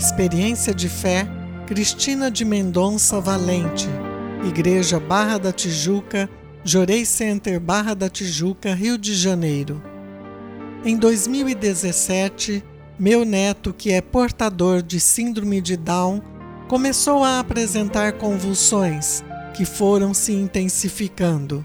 Experiência de Fé, Cristina de Mendonça Valente, Igreja Barra da Tijuca, Jorei Center Barra da Tijuca, Rio de Janeiro. Em 2017, meu neto, que é portador de síndrome de Down, começou a apresentar convulsões que foram se intensificando.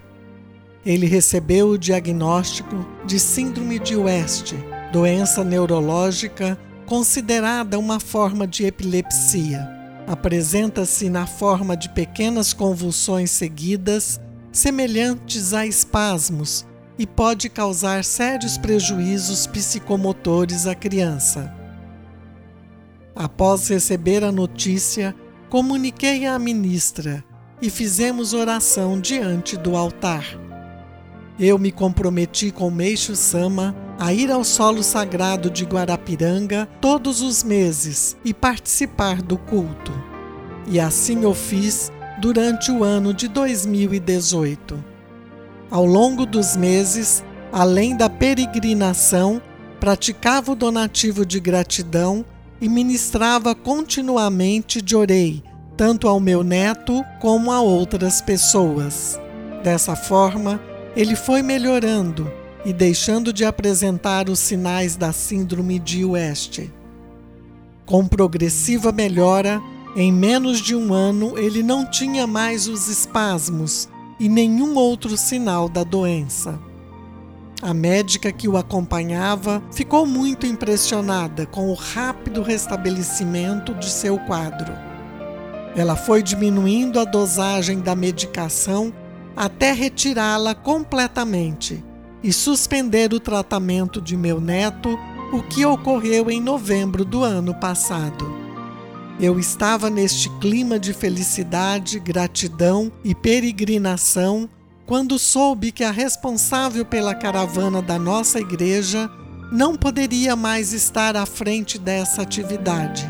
Ele recebeu o diagnóstico de Síndrome de West, doença neurológica considerada uma forma de epilepsia. Apresenta-se na forma de pequenas convulsões seguidas, semelhantes a espasmos, e pode causar sérios prejuízos psicomotores à criança. Após receber a notícia, comuniquei à ministra e fizemos oração diante do altar. Eu me comprometi com Meixo Sama a ir ao solo sagrado de Guarapiranga todos os meses e participar do culto. E assim eu fiz durante o ano de 2018. Ao longo dos meses, além da peregrinação, praticava o donativo de gratidão e ministrava continuamente de orei, tanto ao meu neto como a outras pessoas. Dessa forma, ele foi melhorando e deixando de apresentar os sinais da Síndrome de West. Com progressiva melhora, em menos de um ano ele não tinha mais os espasmos e nenhum outro sinal da doença. A médica que o acompanhava ficou muito impressionada com o rápido restabelecimento de seu quadro. Ela foi diminuindo a dosagem da medicação até retirá-la completamente e suspender o tratamento de meu neto, o que ocorreu em novembro do ano passado. Eu estava neste clima de felicidade, gratidão e peregrinação quando soube que a responsável pela caravana da nossa igreja não poderia mais estar à frente dessa atividade.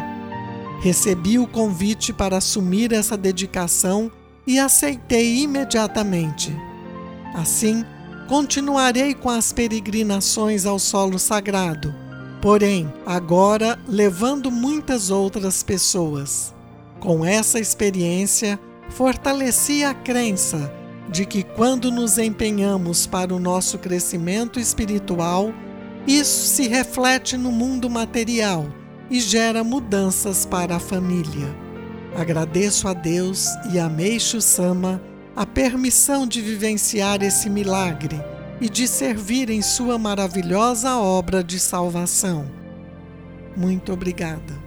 Recebi o convite para assumir essa dedicação e aceitei imediatamente. Assim, continuarei com as peregrinações ao solo sagrado, porém, agora levando muitas outras pessoas. Com essa experiência, fortaleci a crença de que quando nos empenhamos para o nosso crescimento espiritual, isso se reflete no mundo material e gera mudanças para a família. Agradeço a Deus e a Meixo Sama a permissão de vivenciar esse milagre e de servir em sua maravilhosa obra de salvação. Muito obrigada.